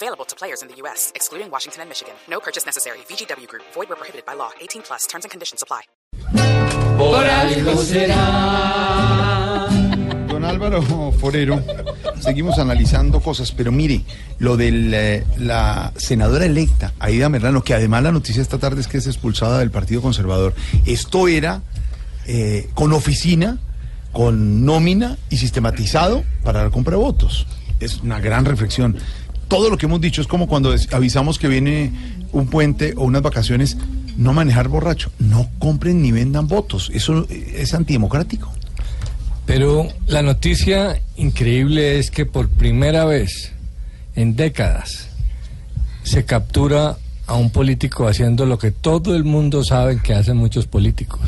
Available to players in the U.S., excluding Washington and Michigan. No purchase necessary. VGW Group. Void where prohibited by law. 18 plus. Terms and conditions apply. Por algo será. Don Álvaro Forero, seguimos analizando cosas, pero mire, lo de la senadora electa, Aida Merlano, que además la noticia esta tarde es que es expulsada del Partido Conservador. Esto era eh, con oficina, con nómina y sistematizado para la compra de votos. Es una gran reflexión. Todo lo que hemos dicho es como cuando avisamos que viene un puente o unas vacaciones, no manejar borracho, no compren ni vendan votos. Eso eh, es antidemocrático. Pero la noticia increíble es que por primera vez en décadas se captura a un político haciendo lo que todo el mundo sabe que hacen muchos políticos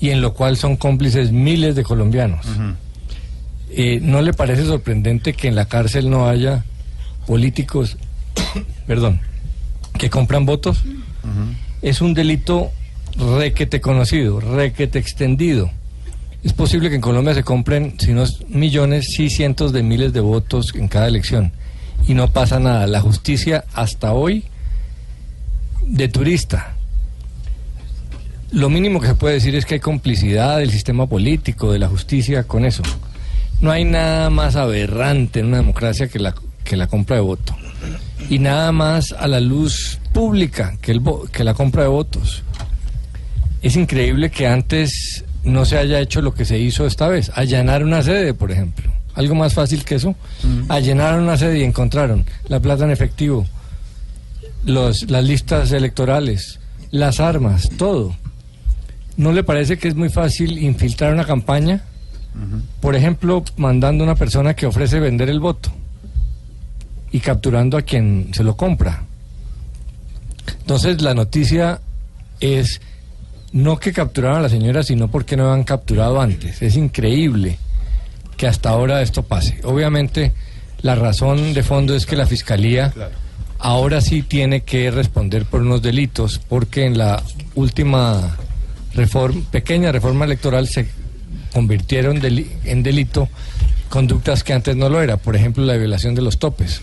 y en lo cual son cómplices miles de colombianos. Eh, ¿No le parece sorprendente que en la cárcel no haya políticos, perdón, que compran votos? Es un delito requete conocido, requete extendido. Es posible que en Colombia se compren, si no es millones, sí cientos de miles de votos en cada elección. Y no pasa nada. La justicia hasta hoy de turista. Lo mínimo que se puede decir es que hay complicidad del sistema político, de la justicia con eso. No hay nada más aberrante en una democracia que la, que la compra de voto. Y nada más a la luz pública que, el, que la compra de votos. Es increíble que antes no se haya hecho lo que se hizo esta vez, allanar una sede, por ejemplo. Algo más fácil que eso. Allanaron una sede y encontraron la plata en efectivo, los, las listas electorales, las armas, todo. ¿No le parece que es muy fácil infiltrar una campaña? Por ejemplo, mandando a una persona que ofrece vender el voto y capturando a quien se lo compra. Entonces la noticia es no que capturaron a la señora, sino porque no han capturado antes. Es increíble que hasta ahora esto pase. Obviamente la razón de fondo es que la fiscalía ahora sí tiene que responder por unos delitos, porque en la última reforma, pequeña reforma electoral se convirtieron en delito conductas que antes no lo era, por ejemplo la violación de los topes.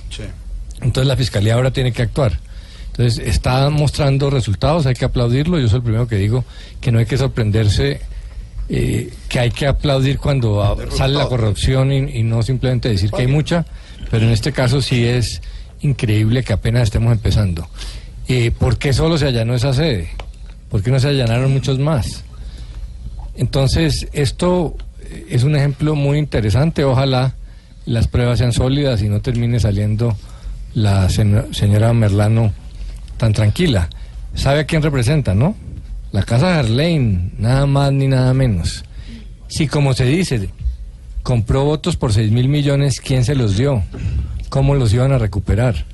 Entonces la fiscalía ahora tiene que actuar. Entonces está mostrando resultados, hay que aplaudirlo. Yo soy el primero que digo que no hay que sorprenderse, eh, que hay que aplaudir cuando sale la corrupción y, y no simplemente decir que hay mucha, pero en este caso sí es increíble que apenas estemos empezando. Eh, ¿Por qué solo se allanó esa sede? ¿Por qué no se allanaron muchos más? Entonces, esto es un ejemplo muy interesante. Ojalá las pruebas sean sólidas y no termine saliendo la señora Merlano tan tranquila. ¿Sabe a quién representa, no? La casa Harlane, nada más ni nada menos. Si, como se dice, compró votos por 6 mil millones, ¿quién se los dio? ¿Cómo los iban a recuperar?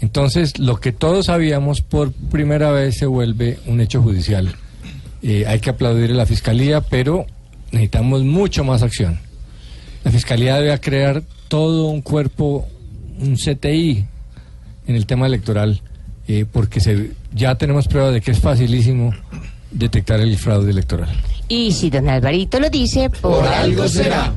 Entonces, lo que todos sabíamos por primera vez se vuelve un hecho judicial. Eh, hay que aplaudir a la fiscalía, pero necesitamos mucho más acción. La fiscalía debe crear todo un cuerpo, un CTI en el tema electoral, eh, porque se, ya tenemos pruebas de que es facilísimo detectar el fraude electoral. Y si don Alvarito lo dice, por, algo será.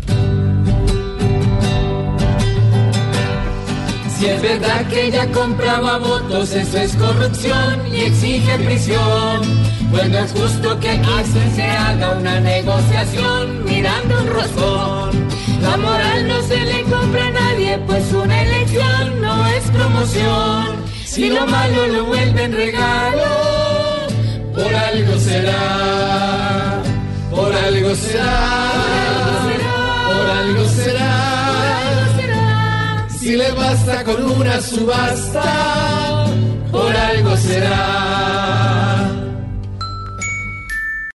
Si es verdad que ella compraba votos, eso es corrupción y exige prisión. Pues no es justo que aquí se- haga una negociación mirando un roscón. La moral no se le compra a nadie, pues una elección no es promoción. Si lo malo lo vuelven regalo, por algo será, por algo será, Si le basta con una subasta, por algo será.